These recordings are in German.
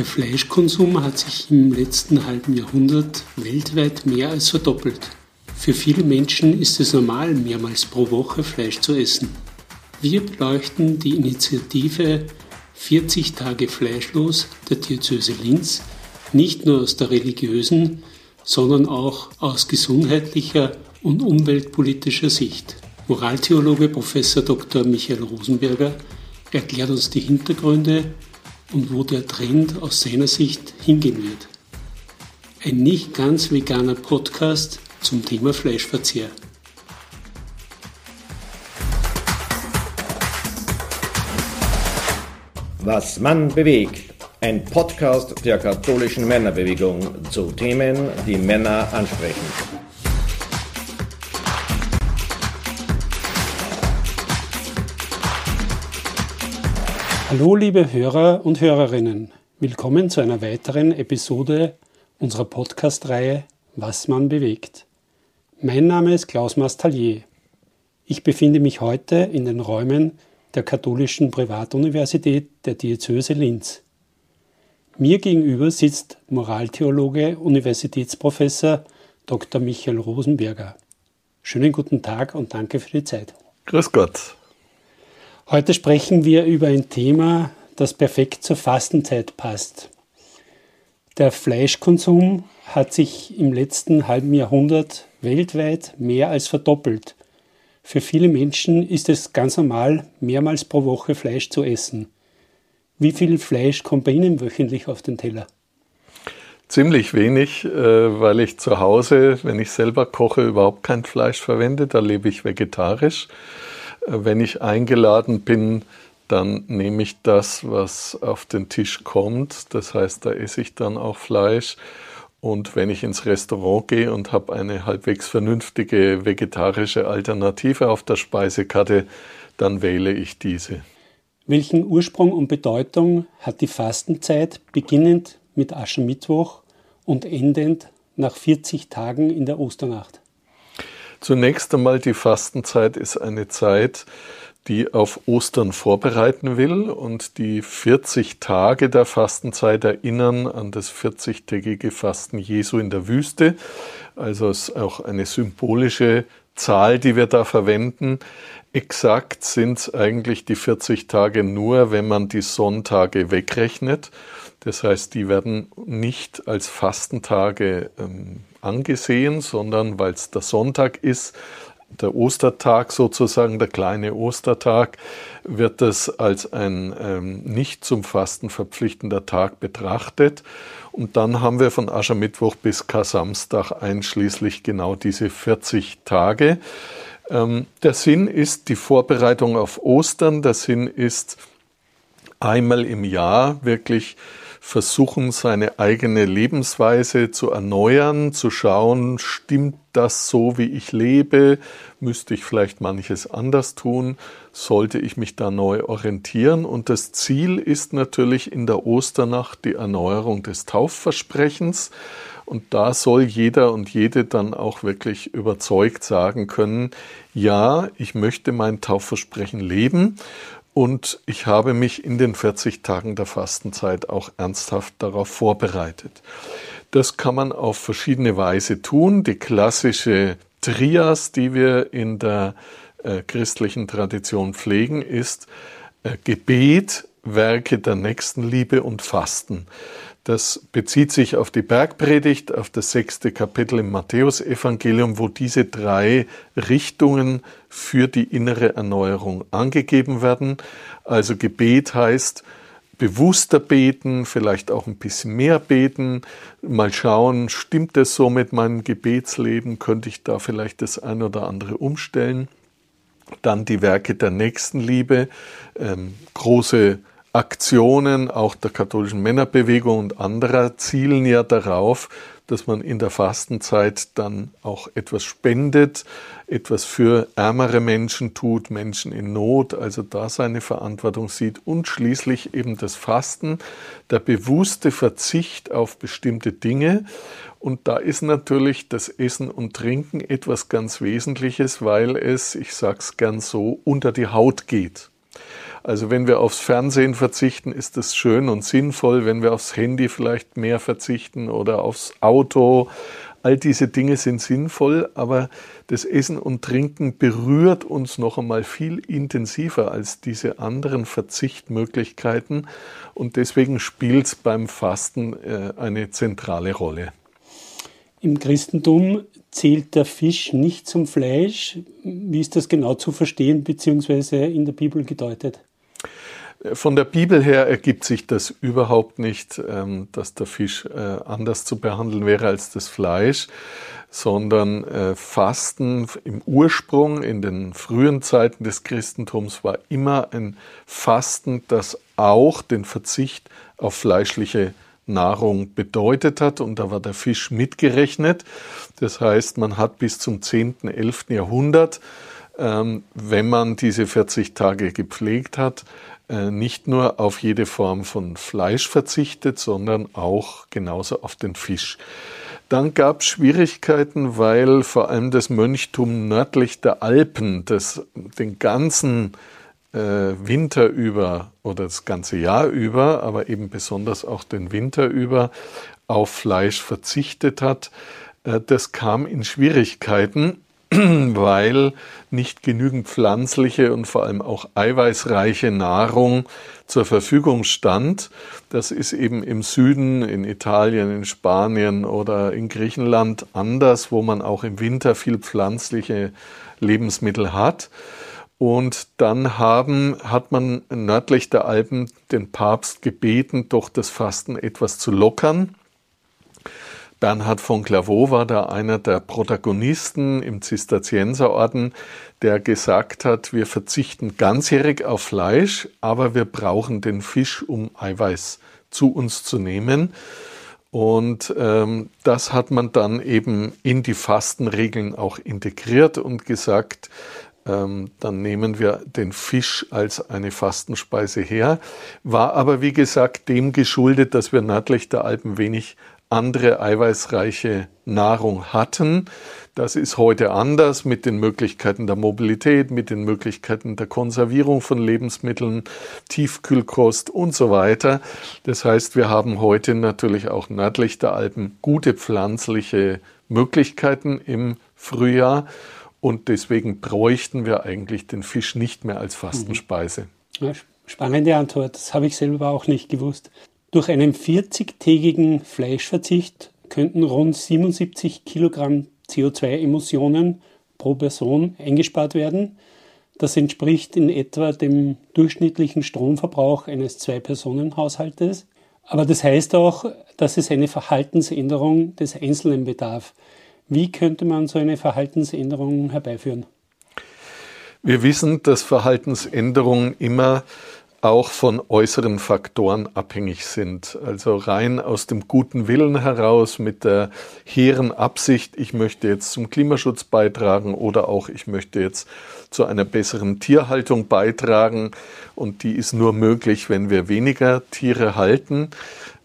Der Fleischkonsum hat sich im letzten halben Jahrhundert weltweit mehr als verdoppelt. Für viele Menschen ist es normal, mehrmals pro Woche Fleisch zu essen. Wir beleuchten die Initiative 40 Tage Fleischlos der Diözese Linz nicht nur aus der religiösen, sondern auch aus gesundheitlicher und umweltpolitischer Sicht. Moraltheologe Prof. Dr. Michael Rosenberger erklärt uns die Hintergründe und wo der Trend aus seiner Sicht hingehen wird. Ein nicht ganz veganer Podcast zum Thema Fleischverzehr. Was Mann bewegt. Ein Podcast der katholischen Männerbewegung zu Themen, die Männer ansprechen. Hallo liebe Hörer und Hörerinnen, willkommen zu einer weiteren Episode unserer Podcast-Reihe Was man bewegt. Mein Name ist Klaus Mastallier. Ich befinde mich heute in den Räumen der Katholischen Privatuniversität der Diözese Linz. Mir gegenüber sitzt Moraltheologe, Universitätsprofessor Dr. Michael Rosenberger. Schönen guten Tag und danke für die Zeit. Grüß Gott. Heute sprechen wir über ein Thema, das perfekt zur Fastenzeit passt. Der Fleischkonsum hat sich im letzten halben Jahrhundert weltweit mehr als verdoppelt. Für viele Menschen ist es ganz normal, mehrmals pro Woche Fleisch zu essen. Wie viel Fleisch kommt bei Ihnen wöchentlich auf den Teller? Ziemlich wenig, äh, weil ich zu Hause, wenn ich selber koche, überhaupt kein Fleisch verwende. Da lebe ich vegetarisch. Wenn ich eingeladen bin, dann nehme ich das, was auf den Tisch kommt. Das heißt, da esse ich dann auch Fleisch. Und wenn ich ins Restaurant gehe und habe eine halbwegs vernünftige vegetarische Alternative auf der Speisekarte, dann wähle ich diese. Welchen Ursprung und Bedeutung hat die Fastenzeit beginnend mit Aschermittwoch und endend nach 40 Tagen in der Osternacht? Zunächst einmal, die Fastenzeit ist eine Zeit, die auf Ostern vorbereiten will und die 40 Tage der Fastenzeit erinnern an das 40-tägige Fasten Jesu in der Wüste. Also ist auch eine symbolische Zahl, die wir da verwenden. Exakt sind es eigentlich die 40 Tage nur, wenn man die Sonntage wegrechnet. Das heißt, die werden nicht als Fastentage ähm, angesehen, sondern weil es der Sonntag ist, der Ostertag sozusagen, der kleine Ostertag, wird es als ein ähm, nicht zum Fasten verpflichtender Tag betrachtet. Und dann haben wir von Aschermittwoch bis Kar-Samstag einschließlich genau diese 40 Tage. Ähm, der Sinn ist die Vorbereitung auf Ostern. Der Sinn ist einmal im Jahr wirklich versuchen, seine eigene Lebensweise zu erneuern, zu schauen, stimmt das so, wie ich lebe? Müsste ich vielleicht manches anders tun? Sollte ich mich da neu orientieren? Und das Ziel ist natürlich in der Osternacht die Erneuerung des Taufversprechens. Und da soll jeder und jede dann auch wirklich überzeugt sagen können, ja, ich möchte mein Taufversprechen leben und ich habe mich in den 40 Tagen der Fastenzeit auch ernsthaft darauf vorbereitet. Das kann man auf verschiedene Weise tun. Die klassische Trias, die wir in der äh, christlichen Tradition pflegen, ist äh, Gebet, Werke der Nächstenliebe und Fasten. Das bezieht sich auf die Bergpredigt, auf das sechste Kapitel im Matthäusevangelium, wo diese drei Richtungen für die innere Erneuerung angegeben werden. Also Gebet heißt, bewusster beten, vielleicht auch ein bisschen mehr beten, mal schauen, stimmt es so mit meinem Gebetsleben, könnte ich da vielleicht das ein oder andere umstellen. Dann die Werke der Nächstenliebe, ähm, große Aktionen auch der katholischen Männerbewegung und anderer zielen ja darauf, dass man in der Fastenzeit dann auch etwas spendet, etwas für ärmere Menschen tut, Menschen in Not, also da seine Verantwortung sieht und schließlich eben das Fasten, der bewusste Verzicht auf bestimmte Dinge. Und da ist natürlich das Essen und Trinken etwas ganz Wesentliches, weil es, ich sag's gern so, unter die Haut geht. Also wenn wir aufs Fernsehen verzichten, ist das schön und sinnvoll. Wenn wir aufs Handy vielleicht mehr verzichten oder aufs Auto, all diese Dinge sind sinnvoll, aber das Essen und Trinken berührt uns noch einmal viel intensiver als diese anderen Verzichtmöglichkeiten und deswegen spielt es beim Fasten äh, eine zentrale Rolle. Im Christentum zählt der Fisch nicht zum Fleisch. Wie ist das genau zu verstehen bzw. in der Bibel gedeutet? Von der Bibel her ergibt sich das überhaupt nicht, ähm, dass der Fisch äh, anders zu behandeln wäre als das Fleisch, sondern äh, Fasten im Ursprung, in den frühen Zeiten des Christentums, war immer ein Fasten, das auch den Verzicht auf fleischliche Nahrung bedeutet hat. Und da war der Fisch mitgerechnet. Das heißt, man hat bis zum 10., 11. Jahrhundert, ähm, wenn man diese 40 Tage gepflegt hat, nicht nur auf jede Form von Fleisch verzichtet, sondern auch genauso auf den Fisch. Dann gab es Schwierigkeiten, weil vor allem das Mönchtum nördlich der Alpen das den ganzen äh, Winter über oder das ganze Jahr über, aber eben besonders auch den Winter über auf Fleisch verzichtet hat. Äh, das kam in Schwierigkeiten weil nicht genügend pflanzliche und vor allem auch eiweißreiche Nahrung zur Verfügung stand. Das ist eben im Süden, in Italien, in Spanien oder in Griechenland anders, wo man auch im Winter viel pflanzliche Lebensmittel hat. Und dann haben, hat man nördlich der Alpen den Papst gebeten, doch das Fasten etwas zu lockern. Bernhard von Clairvaux war da einer der Protagonisten im Zisterzienserorden, der gesagt hat, wir verzichten ganzjährig auf Fleisch, aber wir brauchen den Fisch, um Eiweiß zu uns zu nehmen. Und ähm, das hat man dann eben in die Fastenregeln auch integriert und gesagt, ähm, dann nehmen wir den Fisch als eine Fastenspeise her. War aber, wie gesagt, dem geschuldet, dass wir nördlich der Alpen wenig andere eiweißreiche Nahrung hatten. Das ist heute anders mit den Möglichkeiten der Mobilität, mit den Möglichkeiten der Konservierung von Lebensmitteln, Tiefkühlkost und so weiter. Das heißt, wir haben heute natürlich auch nördlich der Alpen gute pflanzliche Möglichkeiten im Frühjahr und deswegen bräuchten wir eigentlich den Fisch nicht mehr als Fastenspeise. Ja, spannende Antwort, das habe ich selber auch nicht gewusst. Durch einen 40-tägigen Fleischverzicht könnten rund 77 Kilogramm CO2-Emissionen pro Person eingespart werden. Das entspricht in etwa dem durchschnittlichen Stromverbrauch eines Zwei-Personen-Haushaltes. Aber das heißt auch, dass es eine Verhaltensänderung des Einzelnen bedarf. Wie könnte man so eine Verhaltensänderung herbeiführen? Wir wissen, dass Verhaltensänderungen immer auch von äußeren Faktoren abhängig sind. Also rein aus dem guten Willen heraus mit der hehren Absicht, ich möchte jetzt zum Klimaschutz beitragen oder auch ich möchte jetzt zu einer besseren Tierhaltung beitragen. Und die ist nur möglich, wenn wir weniger Tiere halten.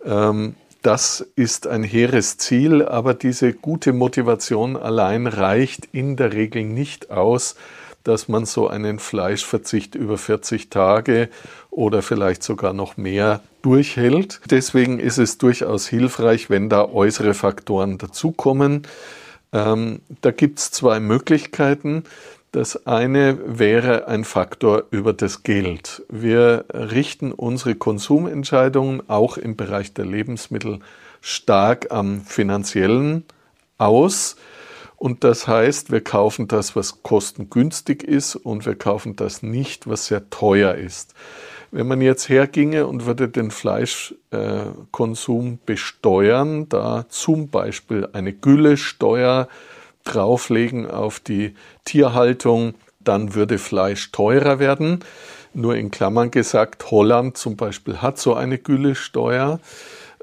Ähm, das ist ein hehres Ziel, aber diese gute Motivation allein reicht in der Regel nicht aus, dass man so einen Fleischverzicht über 40 Tage oder vielleicht sogar noch mehr durchhält. Deswegen ist es durchaus hilfreich, wenn da äußere Faktoren dazukommen. Ähm, da gibt es zwei Möglichkeiten. Das eine wäre ein Faktor über das Geld. Wir richten unsere Konsumentscheidungen auch im Bereich der Lebensmittel stark am finanziellen aus. Und das heißt, wir kaufen das, was kostengünstig ist und wir kaufen das nicht, was sehr teuer ist. Wenn man jetzt herginge und würde den Fleischkonsum besteuern, da zum Beispiel eine Güllesteuer drauflegen auf die Tierhaltung, dann würde Fleisch teurer werden. Nur in Klammern gesagt, Holland zum Beispiel hat so eine Güllesteuer.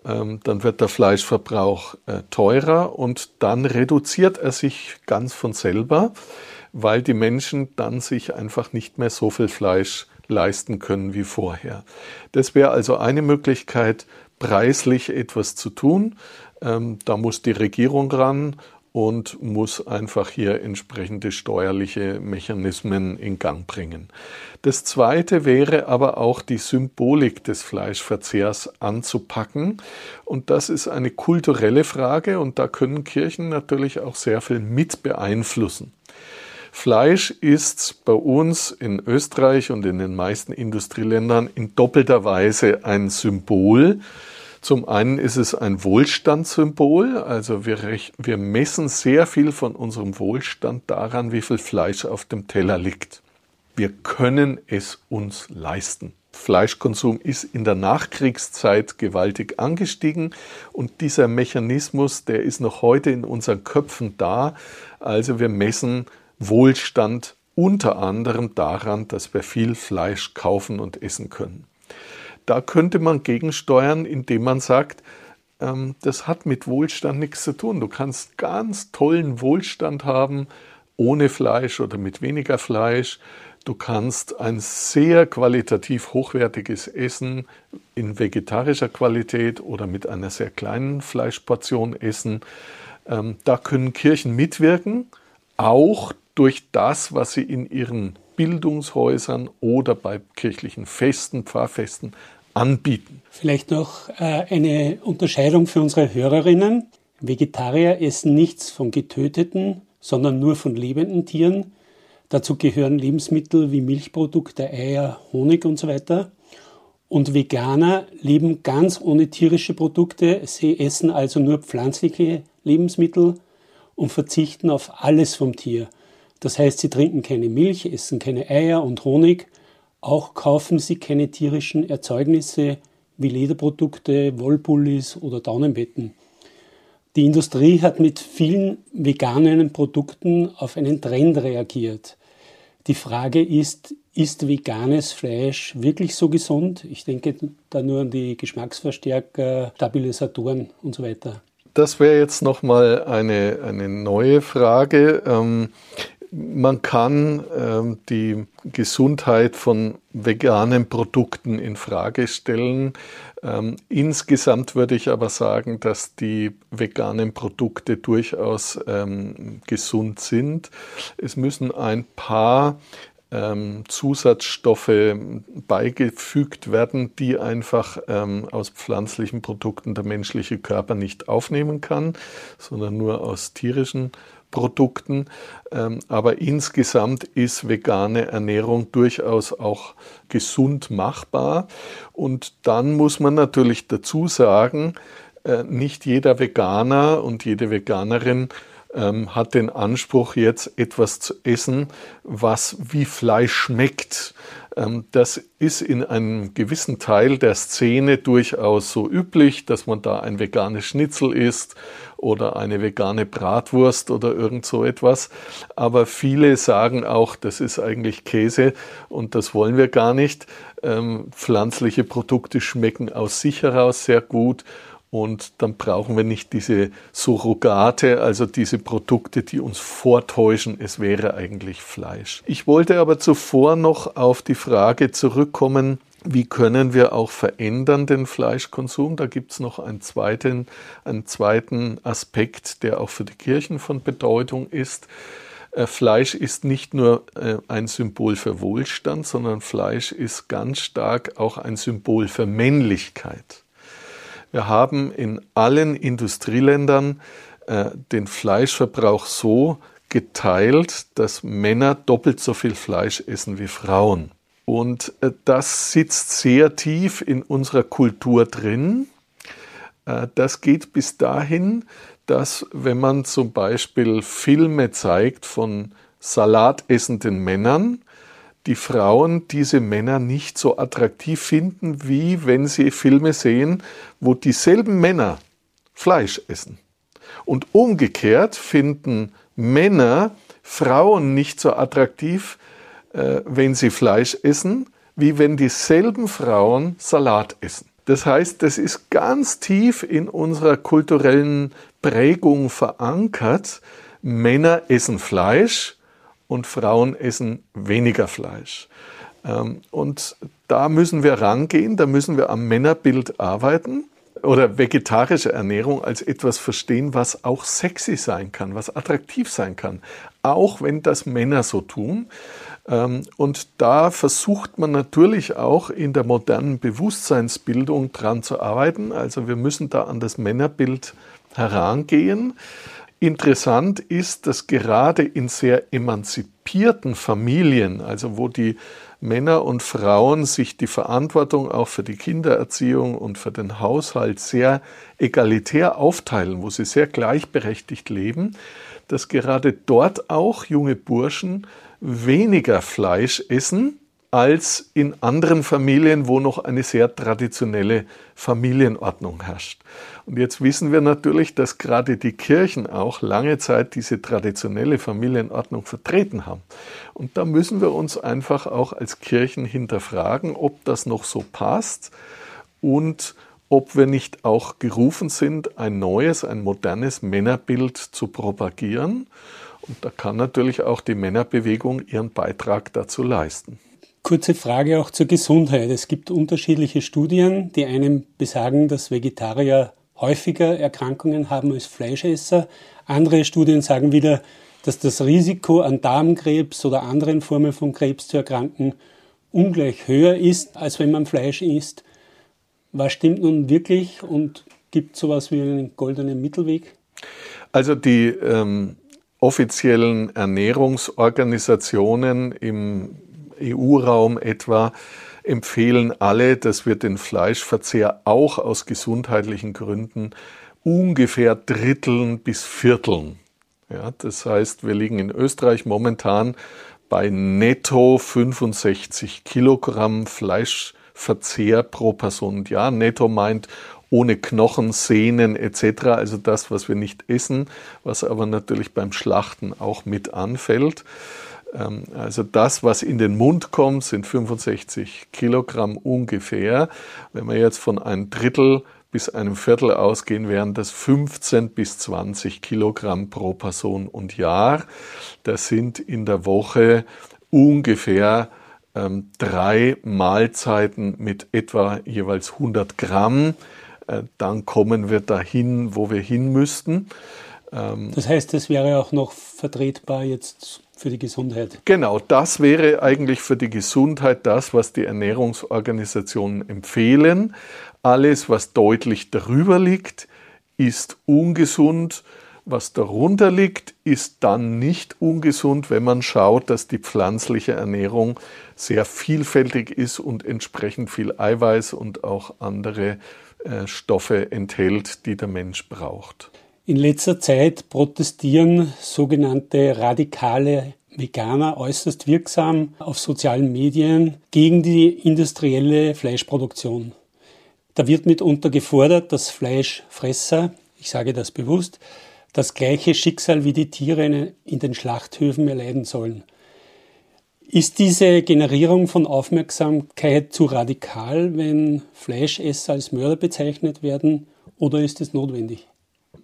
Ähm, dann wird der Fleischverbrauch äh, teurer und dann reduziert er sich ganz von selber, weil die Menschen dann sich einfach nicht mehr so viel Fleisch leisten können wie vorher. Das wäre also eine Möglichkeit, preislich etwas zu tun. Ähm, da muss die Regierung ran und muss einfach hier entsprechende steuerliche Mechanismen in Gang bringen. Das Zweite wäre aber auch die Symbolik des Fleischverzehrs anzupacken. Und das ist eine kulturelle Frage und da können Kirchen natürlich auch sehr viel mit beeinflussen. Fleisch ist bei uns in Österreich und in den meisten Industrieländern in doppelter Weise ein Symbol zum einen ist es ein Wohlstandssymbol, also wir, wir messen sehr viel von unserem Wohlstand daran, wie viel Fleisch auf dem Teller liegt. Wir können es uns leisten. Fleischkonsum ist in der Nachkriegszeit gewaltig angestiegen und dieser Mechanismus, der ist noch heute in unseren Köpfen da. Also wir messen Wohlstand unter anderem daran, dass wir viel Fleisch kaufen und essen können. Da könnte man gegensteuern, indem man sagt, ähm, das hat mit Wohlstand nichts zu tun. Du kannst ganz tollen Wohlstand haben ohne Fleisch oder mit weniger Fleisch. Du kannst ein sehr qualitativ hochwertiges Essen in vegetarischer Qualität oder mit einer sehr kleinen Fleischportion essen. Ähm, da können Kirchen mitwirken, auch durch das, was sie in ihren Bildungshäusern oder bei kirchlichen Festen, Pfarrfesten anbieten. Vielleicht noch äh, eine Unterscheidung für unsere Hörerinnen. Vegetarier essen nichts von getöteten, sondern nur von lebenden Tieren. Dazu gehören Lebensmittel wie Milchprodukte, Eier, Honig und so weiter. Und Veganer leben ganz ohne tierische Produkte. Sie essen also nur pflanzliche Lebensmittel und verzichten auf alles vom Tier. Das heißt, sie trinken keine Milch, essen keine Eier und Honig. Auch kaufen sie keine tierischen Erzeugnisse wie Lederprodukte, Wollpullis oder Daunenbetten. Die Industrie hat mit vielen veganen Produkten auf einen Trend reagiert. Die Frage ist, ist veganes Fleisch wirklich so gesund? Ich denke da nur an die Geschmacksverstärker, Stabilisatoren und so weiter. Das wäre jetzt nochmal eine, eine neue Frage. Ähm, man kann ähm, die Gesundheit von veganen Produkten in Frage stellen. Ähm, insgesamt würde ich aber sagen, dass die veganen Produkte durchaus ähm, gesund sind. Es müssen ein paar ähm, Zusatzstoffe beigefügt werden, die einfach ähm, aus pflanzlichen Produkten der menschliche Körper nicht aufnehmen kann, sondern nur aus tierischen Produkten. Ähm, aber insgesamt ist vegane Ernährung durchaus auch gesund machbar. Und dann muss man natürlich dazu sagen, äh, nicht jeder Veganer und jede Veganerin ähm, hat den Anspruch, jetzt etwas zu essen, was wie Fleisch schmeckt. Ähm, das ist in einem gewissen Teil der Szene durchaus so üblich, dass man da ein veganes Schnitzel isst oder eine vegane Bratwurst oder irgend so etwas. Aber viele sagen auch, das ist eigentlich Käse und das wollen wir gar nicht. Ähm, pflanzliche Produkte schmecken aus sich heraus sehr gut und dann brauchen wir nicht diese Surrogate, also diese Produkte, die uns vortäuschen, es wäre eigentlich Fleisch. Ich wollte aber zuvor noch auf die Frage zurückkommen, wie können wir auch verändern den Fleischkonsum? Da gibt es noch einen zweiten, einen zweiten Aspekt, der auch für die Kirchen von Bedeutung ist. Äh, Fleisch ist nicht nur äh, ein Symbol für Wohlstand, sondern Fleisch ist ganz stark auch ein Symbol für Männlichkeit. Wir haben in allen Industrieländern äh, den Fleischverbrauch so geteilt, dass Männer doppelt so viel Fleisch essen wie Frauen. Und äh, das sitzt sehr tief in unserer Kultur drin. Äh, das geht bis dahin, dass wenn man zum Beispiel Filme zeigt von salatessenden Männern, die Frauen diese Männer nicht so attraktiv finden, wie wenn sie Filme sehen, wo dieselben Männer Fleisch essen. Und umgekehrt finden Männer Frauen nicht so attraktiv, äh, wenn sie Fleisch essen, wie wenn dieselben Frauen Salat essen. Das heißt, das ist ganz tief in unserer kulturellen Prägung verankert. Männer essen Fleisch, und Frauen essen weniger Fleisch. Ähm, und da müssen wir rangehen, da müssen wir am Männerbild arbeiten. oder vegetarische Ernährung als etwas verstehen, was auch sexy sein kann, was attraktiv sein kann, auch wenn das Männer so tun. Ähm, und da versucht man natürlich auch in der modernen Bewusstseinsbildung dran zu arbeiten. Also wir müssen da an das Männerbild herangehen. Interessant ist, dass gerade in sehr emanzipierten Familien, also wo die Männer und Frauen sich die Verantwortung auch für die Kindererziehung und für den Haushalt sehr egalitär aufteilen, wo sie sehr gleichberechtigt leben, dass gerade dort auch junge Burschen weniger Fleisch essen als in anderen Familien, wo noch eine sehr traditionelle Familienordnung herrscht. Und jetzt wissen wir natürlich, dass gerade die Kirchen auch lange Zeit diese traditionelle Familienordnung vertreten haben. Und da müssen wir uns einfach auch als Kirchen hinterfragen, ob das noch so passt und ob wir nicht auch gerufen sind, ein neues, ein modernes Männerbild zu propagieren. Und da kann natürlich auch die Männerbewegung ihren Beitrag dazu leisten. Kurze Frage auch zur Gesundheit. Es gibt unterschiedliche Studien. Die einen besagen, dass Vegetarier häufiger Erkrankungen haben als Fleischesser. Andere Studien sagen wieder, dass das Risiko an Darmkrebs oder anderen Formen von Krebs zu erkranken ungleich höher ist, als wenn man Fleisch isst. Was stimmt nun wirklich und gibt es sowas wie einen goldenen Mittelweg? Also die ähm, offiziellen Ernährungsorganisationen im EU-Raum etwa empfehlen alle, dass wir den Fleischverzehr auch aus gesundheitlichen Gründen ungefähr dritteln bis vierteln. Ja, das heißt, wir liegen in Österreich momentan bei netto 65 Kilogramm Fleischverzehr pro Person und Jahr. Netto meint ohne Knochen, Sehnen etc., also das, was wir nicht essen, was aber natürlich beim Schlachten auch mit anfällt. Ähm, also das, was in den Mund kommt, sind 65 Kilogramm ungefähr. Wenn wir jetzt von einem Drittel bis einem Viertel ausgehen, wären das 15 bis 20 Kilogramm pro Person und Jahr. Das sind in der Woche ungefähr ähm, drei Mahlzeiten mit etwa jeweils 100 Gramm. Äh, dann kommen wir dahin, wo wir hin müssten. Ähm, das heißt, es wäre auch noch vertretbar jetzt für die Gesundheit. Genau, das wäre eigentlich für die Gesundheit das, was die Ernährungsorganisationen empfehlen. Alles, was deutlich darüber liegt, ist ungesund. Was darunter liegt, ist dann nicht ungesund, wenn man schaut, dass die pflanzliche Ernährung sehr vielfältig ist und entsprechend viel Eiweiß und auch andere äh, Stoffe enthält, die der Mensch braucht. In letzter Zeit protestieren sogenannte radikale Veganer äußerst wirksam auf sozialen Medien gegen die industrielle Fleischproduktion. Da wird mitunter gefordert, dass Fleischfresser, ich sage das bewusst, das gleiche Schicksal wie die Tiere in den Schlachthöfen erleiden sollen. Ist diese Generierung von Aufmerksamkeit zu radikal, wenn Fleischesser als Mörder bezeichnet werden, oder ist es notwendig?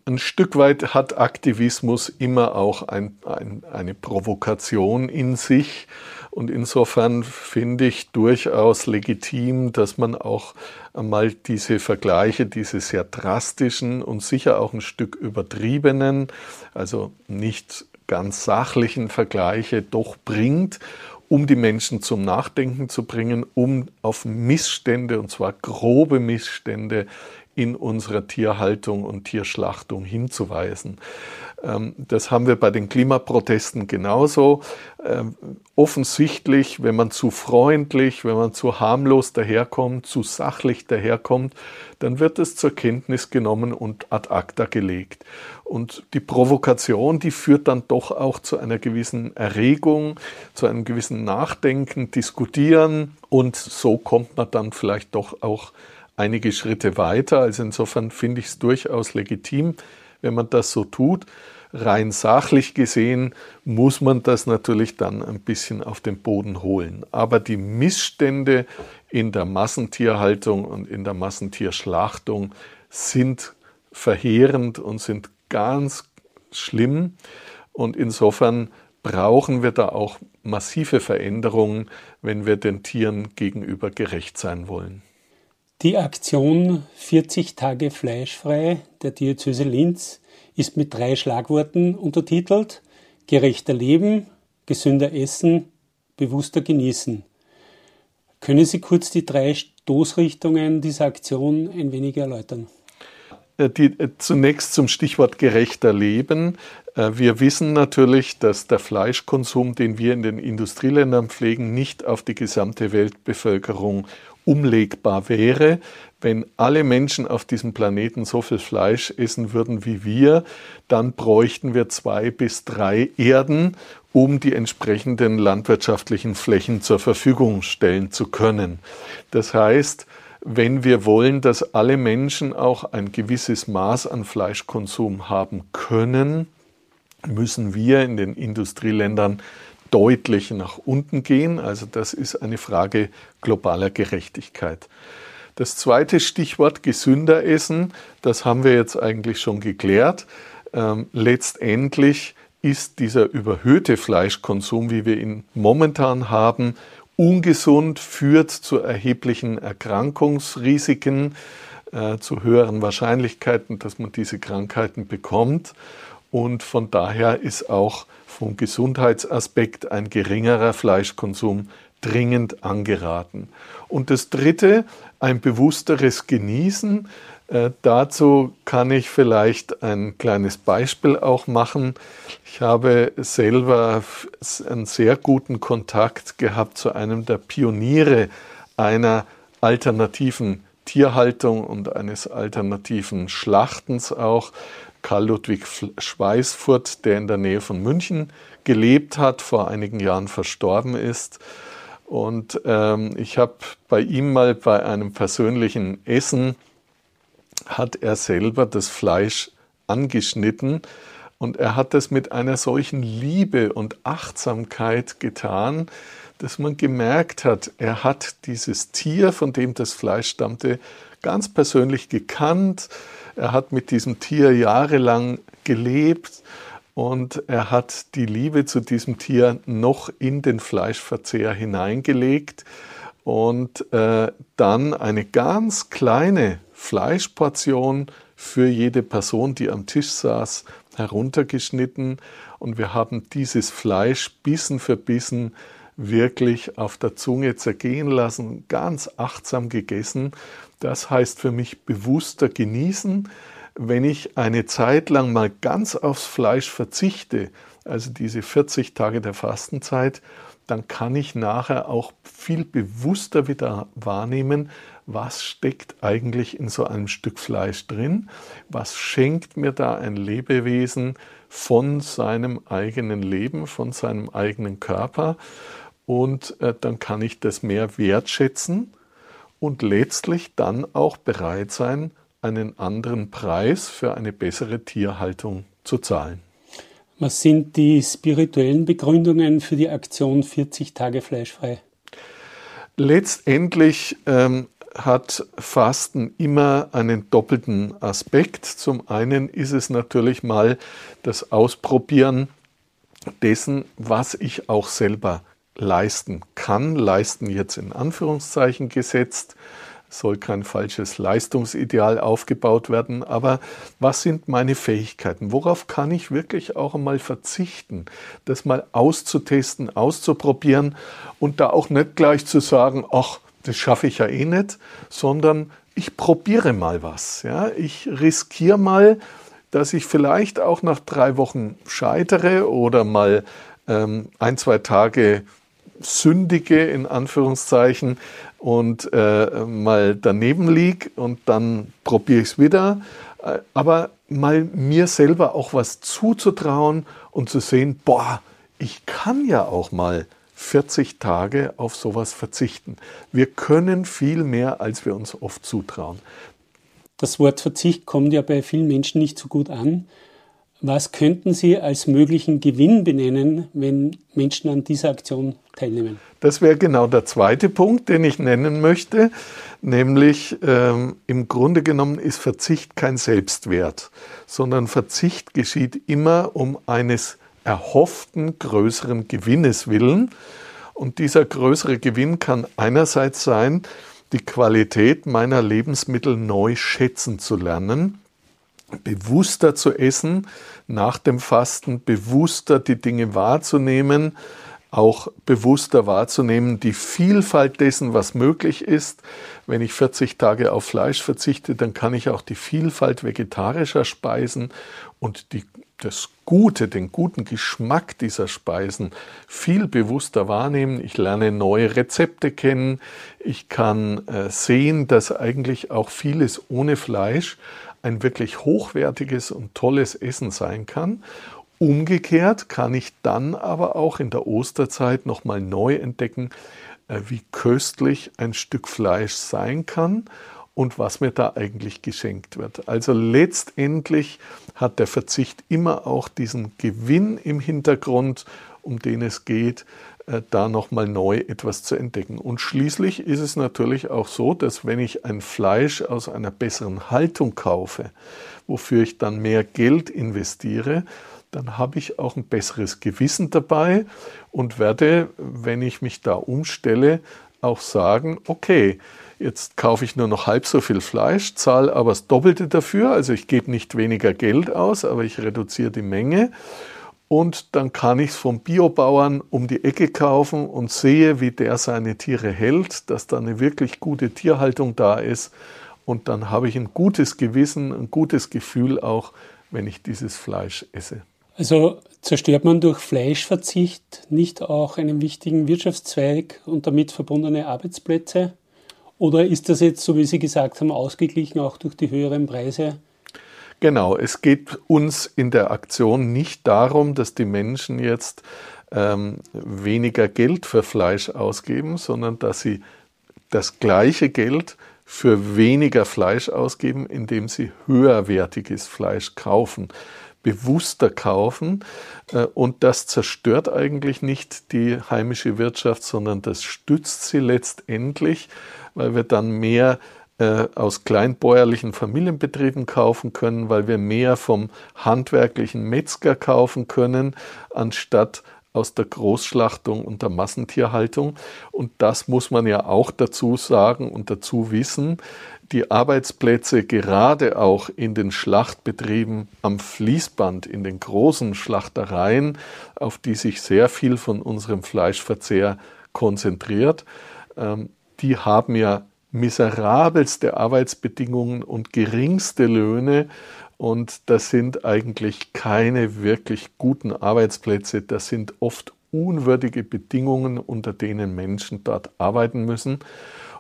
Ein Stück weit hat Aktivismus immer auch ein, ein, eine Provokation in sich. Und insofern finde ich durchaus legitim, dass man auch einmal diese Vergleiche, diese sehr drastischen und sicher auch ein Stück übertriebenen, also nicht ganz sachlichen Vergleiche doch bringt, um die Menschen zum Nachdenken zu bringen, um auf Missstände, und zwar grobe Missstände in unserer Tierhaltung und Tierschlachtung hinzuweisen. Ähm, das haben wir bei den Klimaprotesten genauso. Ähm, offensichtlich, wenn man zu freundlich, wenn man zu harmlos daherkommt, zu sachlich daherkommt, dann wird es zur Kenntnis genommen und ad acta gelegt. Und die Provokation, die führt dann doch auch zu einer gewissen Erregung, zu einem gewissen Nachdenken, Diskutieren und so kommt man dann vielleicht doch auch einige Schritte weiter. Also insofern finde ich es durchaus legitim, wenn man das so tut. Rein sachlich gesehen muss man das natürlich dann ein bisschen auf den Boden holen. Aber die Missstände in der Massentierhaltung und in der Massentierschlachtung sind verheerend und sind ganz schlimm. Und insofern brauchen wir da auch massive Veränderungen, wenn wir den Tieren gegenüber gerecht sein wollen. Die Aktion 40 Tage fleischfrei der Diözese Linz ist mit drei Schlagworten untertitelt. Gerechter Leben, gesünder Essen, bewusster Genießen. Können Sie kurz die drei Stoßrichtungen dieser Aktion ein wenig erläutern? Äh, die, äh, zunächst zum Stichwort gerechter Leben. Äh, wir wissen natürlich, dass der Fleischkonsum, den wir in den Industrieländern pflegen, nicht auf die gesamte Weltbevölkerung umlegbar wäre. Wenn alle Menschen auf diesem Planeten so viel Fleisch essen würden wie wir, dann bräuchten wir zwei bis drei Erden, um die entsprechenden landwirtschaftlichen Flächen zur Verfügung stellen zu können. Das heißt, wenn wir wollen, dass alle Menschen auch ein gewisses Maß an Fleischkonsum haben können, müssen wir in den Industrieländern deutlich nach unten gehen. Also das ist eine Frage globaler Gerechtigkeit. Das zweite Stichwort gesünder essen, das haben wir jetzt eigentlich schon geklärt. Ähm, letztendlich ist dieser überhöhte Fleischkonsum, wie wir ihn momentan haben, ungesund, führt zu erheblichen Erkrankungsrisiken, äh, zu höheren Wahrscheinlichkeiten, dass man diese Krankheiten bekommt. Und von daher ist auch vom Gesundheitsaspekt ein geringerer Fleischkonsum dringend angeraten. Und das Dritte, ein bewussteres Genießen. Äh, dazu kann ich vielleicht ein kleines Beispiel auch machen. Ich habe selber einen sehr guten Kontakt gehabt zu einem der Pioniere einer alternativen Tierhaltung und eines alternativen Schlachtens auch. Karl Ludwig Schweißfurt, der in der Nähe von München gelebt hat, vor einigen Jahren verstorben ist. Und ähm, ich habe bei ihm mal bei einem persönlichen Essen, hat er selber das Fleisch angeschnitten und er hat das mit einer solchen Liebe und Achtsamkeit getan, dass man gemerkt hat, er hat dieses Tier, von dem das Fleisch stammte, ganz persönlich gekannt, er hat mit diesem Tier jahrelang gelebt und er hat die Liebe zu diesem Tier noch in den Fleischverzehr hineingelegt und äh, dann eine ganz kleine Fleischportion für jede Person, die am Tisch saß, heruntergeschnitten. Und wir haben dieses Fleisch Bissen für Bissen wirklich auf der Zunge zergehen lassen, ganz achtsam gegessen das heißt für mich bewusster genießen. Wenn ich eine Zeit lang mal ganz aufs Fleisch verzichte, also diese 40 Tage der Fastenzeit, dann kann ich nachher auch viel bewusster wieder wahrnehmen, was steckt eigentlich in so einem Stück Fleisch drin, was schenkt mir da ein Lebewesen von seinem eigenen Leben, von seinem eigenen Körper und äh, dann kann ich das mehr wertschätzen und letztlich dann auch bereit sein, einen anderen Preis für eine bessere Tierhaltung zu zahlen. Was sind die spirituellen Begründungen für die Aktion 40 Tage fleischfrei? Letztendlich ähm, hat Fasten immer einen doppelten Aspekt. Zum einen ist es natürlich mal das Ausprobieren dessen, was ich auch selber leisten kann. Leisten jetzt in Anführungszeichen gesetzt, soll kein falsches Leistungsideal aufgebaut werden, aber was sind meine Fähigkeiten? Worauf kann ich wirklich auch einmal verzichten? Das mal auszutesten, auszuprobieren und da auch nicht gleich zu sagen, ach, das schaffe ich ja eh nicht, sondern ich probiere mal was. Ja? Ich riskiere mal, dass ich vielleicht auch nach drei Wochen scheitere oder mal ähm, ein, zwei Tage sündige in Anführungszeichen und äh, mal daneben liege und dann probiere ich es wieder. Äh, aber mal mir selber auch was zuzutrauen und zu sehen, boah, ich kann ja auch mal 40 Tage auf sowas verzichten. Wir können viel mehr, als wir uns oft zutrauen. Das Wort Verzicht kommt ja bei vielen Menschen nicht so gut an. Was könnten Sie als möglichen Gewinn benennen, wenn Menschen an dieser Aktion teilnehmen? Das wäre genau der zweite Punkt, den ich nennen möchte, nämlich ähm, im Grunde genommen ist Verzicht kein Selbstwert, sondern Verzicht geschieht immer um eines erhofften größeren Gewinnes willen. Und dieser größere Gewinn kann einerseits sein, die Qualität meiner Lebensmittel neu schätzen zu lernen, bewusster zu essen, nach dem Fasten bewusster die Dinge wahrzunehmen, auch bewusster wahrzunehmen, die Vielfalt dessen, was möglich ist. Wenn ich 40 Tage auf Fleisch verzichte, dann kann ich auch die Vielfalt vegetarischer Speisen und die, das Gute, den guten Geschmack dieser Speisen viel bewusster wahrnehmen. Ich lerne neue Rezepte kennen. Ich kann äh, sehen, dass eigentlich auch vieles ohne Fleisch ein wirklich hochwertiges und tolles Essen sein kann. Umgekehrt kann ich dann aber auch in der Osterzeit nochmal neu entdecken, äh, wie köstlich ein Stück Fleisch sein kann und was mir da eigentlich geschenkt wird. Also letztendlich hat der Verzicht immer auch diesen Gewinn im Hintergrund, um den es geht, da nochmal neu etwas zu entdecken. Und schließlich ist es natürlich auch so, dass wenn ich ein Fleisch aus einer besseren Haltung kaufe, wofür ich dann mehr Geld investiere, dann habe ich auch ein besseres Gewissen dabei und werde, wenn ich mich da umstelle, auch sagen, okay, jetzt kaufe ich nur noch halb so viel Fleisch, zahle aber das Doppelte dafür, also ich gebe nicht weniger Geld aus, aber ich reduziere die Menge und dann kann ich es vom Biobauern um die Ecke kaufen und sehe, wie der seine Tiere hält, dass da eine wirklich gute Tierhaltung da ist. Und dann habe ich ein gutes Gewissen, ein gutes Gefühl auch, wenn ich dieses Fleisch esse. Also zerstört man durch Fleischverzicht nicht auch einen wichtigen Wirtschaftszweig und damit verbundene Arbeitsplätze? Oder ist das jetzt, so wie Sie gesagt haben, ausgeglichen auch durch die höheren Preise? Genau, es geht uns in der Aktion nicht darum, dass die Menschen jetzt ähm, weniger Geld für Fleisch ausgeben, sondern dass sie das gleiche Geld für weniger Fleisch ausgeben, indem sie höherwertiges Fleisch kaufen, bewusster kaufen. Äh, und das zerstört eigentlich nicht die heimische Wirtschaft, sondern das stützt sie letztendlich, weil wir dann mehr äh, aus kleinbäuerlichen Familienbetrieben kaufen können, weil wir mehr vom handwerklichen Metzger kaufen können, anstatt aus der Großschlachtung und der Massentierhaltung. Und das muss man ja auch dazu sagen und dazu wissen. Die Arbeitsplätze gerade auch in den Schlachtbetrieben am Fließband, in den großen Schlachtereien, auf die sich sehr viel von unserem Fleischverzehr konzentriert, ähm, die haben ja miserabelste Arbeitsbedingungen und geringste Löhne. Und das sind eigentlich keine wirklich guten Arbeitsplätze. Das sind oft unwürdige Bedingungen, unter denen Menschen dort arbeiten müssen.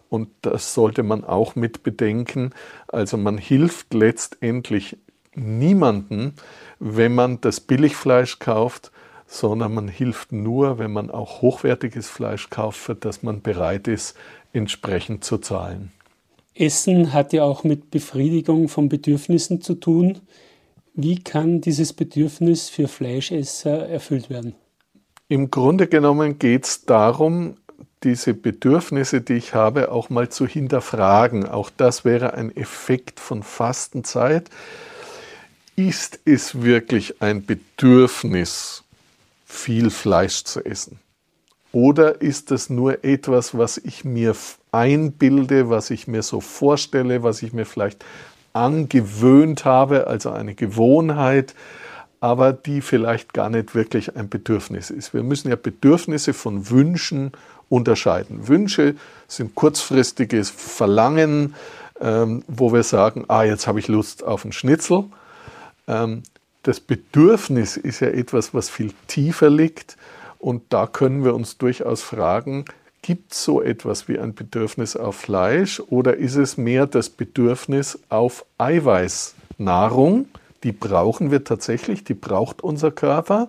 Und das sollte man auch mit bedenken. Also man hilft letztendlich niemanden, wenn man das Billigfleisch kauft, sondern man hilft nur, wenn man auch hochwertiges Fleisch kauft, für das man bereit ist, entsprechend zu zahlen. Essen hat ja auch mit Befriedigung von Bedürfnissen zu tun. Wie kann dieses Bedürfnis für Fleischesser erfüllt werden? Im Grunde genommen geht es darum, diese Bedürfnisse, die ich habe, auch mal zu hinterfragen. Auch das wäre ein Effekt von Fastenzeit. Ist es wirklich ein Bedürfnis, viel Fleisch zu essen? Oder ist das nur etwas, was ich mir einbilde, was ich mir so vorstelle, was ich mir vielleicht angewöhnt habe, also eine Gewohnheit, aber die vielleicht gar nicht wirklich ein Bedürfnis ist. Wir müssen ja Bedürfnisse von Wünschen unterscheiden. Wünsche sind kurzfristiges Verlangen, ähm, wo wir sagen, ah, jetzt habe ich Lust auf einen Schnitzel. Ähm, das Bedürfnis ist ja etwas, was viel tiefer liegt und da können wir uns durchaus fragen, gibt es so etwas wie ein Bedürfnis auf Fleisch oder ist es mehr das Bedürfnis auf Eiweißnahrung? Die brauchen wir tatsächlich, die braucht unser Körper,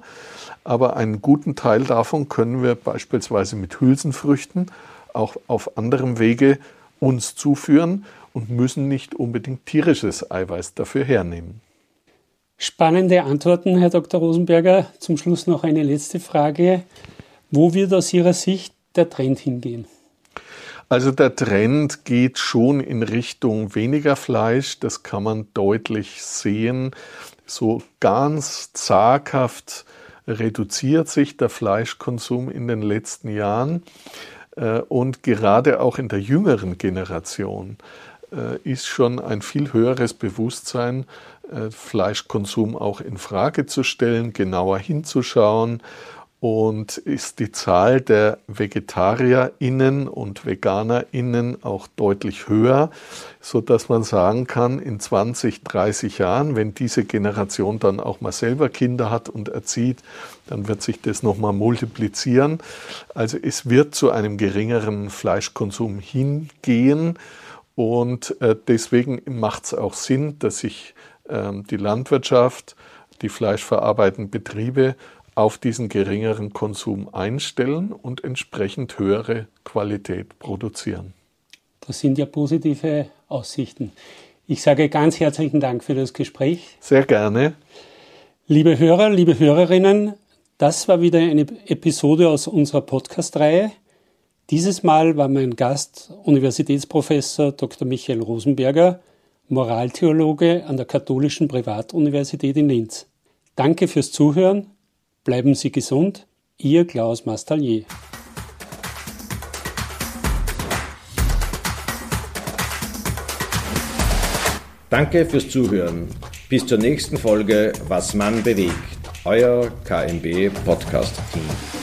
aber einen guten Teil davon können wir beispielsweise mit Hülsenfrüchten auch auf anderem Wege uns zuführen und müssen nicht unbedingt tierisches Eiweiß dafür hernehmen. Spannende Antworten, Herr Dr. Rosenberger. Zum Schluss noch eine letzte Frage. Wo wird aus Ihrer Sicht der Trend hingehen? Also der Trend geht schon in Richtung weniger Fleisch, das kann man deutlich sehen. So ganz zaghaft reduziert sich der Fleischkonsum in den letzten Jahren. Äh, und gerade auch in der jüngeren Generation ist schon ein viel höheres Bewusstsein, äh, Fleischkonsum auch in Frage zu stellen, genauer hinzuschauen und ist die Zahl der VegetarierInnen und VeganerInnen auch deutlich höher, so dass man sagen kann, in 20, 30 Jahren, wenn diese Generation dann auch mal selber Kinder hat und erzieht, dann wird sich das nochmal multiplizieren. Also es wird zu einem geringeren Fleischkonsum hingehen und äh, deswegen macht es auch Sinn, dass sich ähm, die Landwirtschaft, die fleischverarbeitenden Betriebe auf diesen geringeren Konsum einstellen und entsprechend höhere Qualität produzieren. Das sind ja positive Aussichten. Ich sage ganz herzlichen Dank für das Gespräch. Sehr gerne. Liebe Hörer, liebe Hörerinnen, das war wieder eine Episode aus unserer Podcast-Reihe. Dieses Mal war mein Gast Universitätsprofessor Dr. Michael Rosenberger, Moraltheologe an der Katholischen Privatuniversität in Linz. Danke fürs Zuhören Bleiben Sie gesund, Ihr Klaus Mastallier. Danke fürs Zuhören. Bis zur nächsten Folge Was man bewegt. Euer KMB Podcast Team.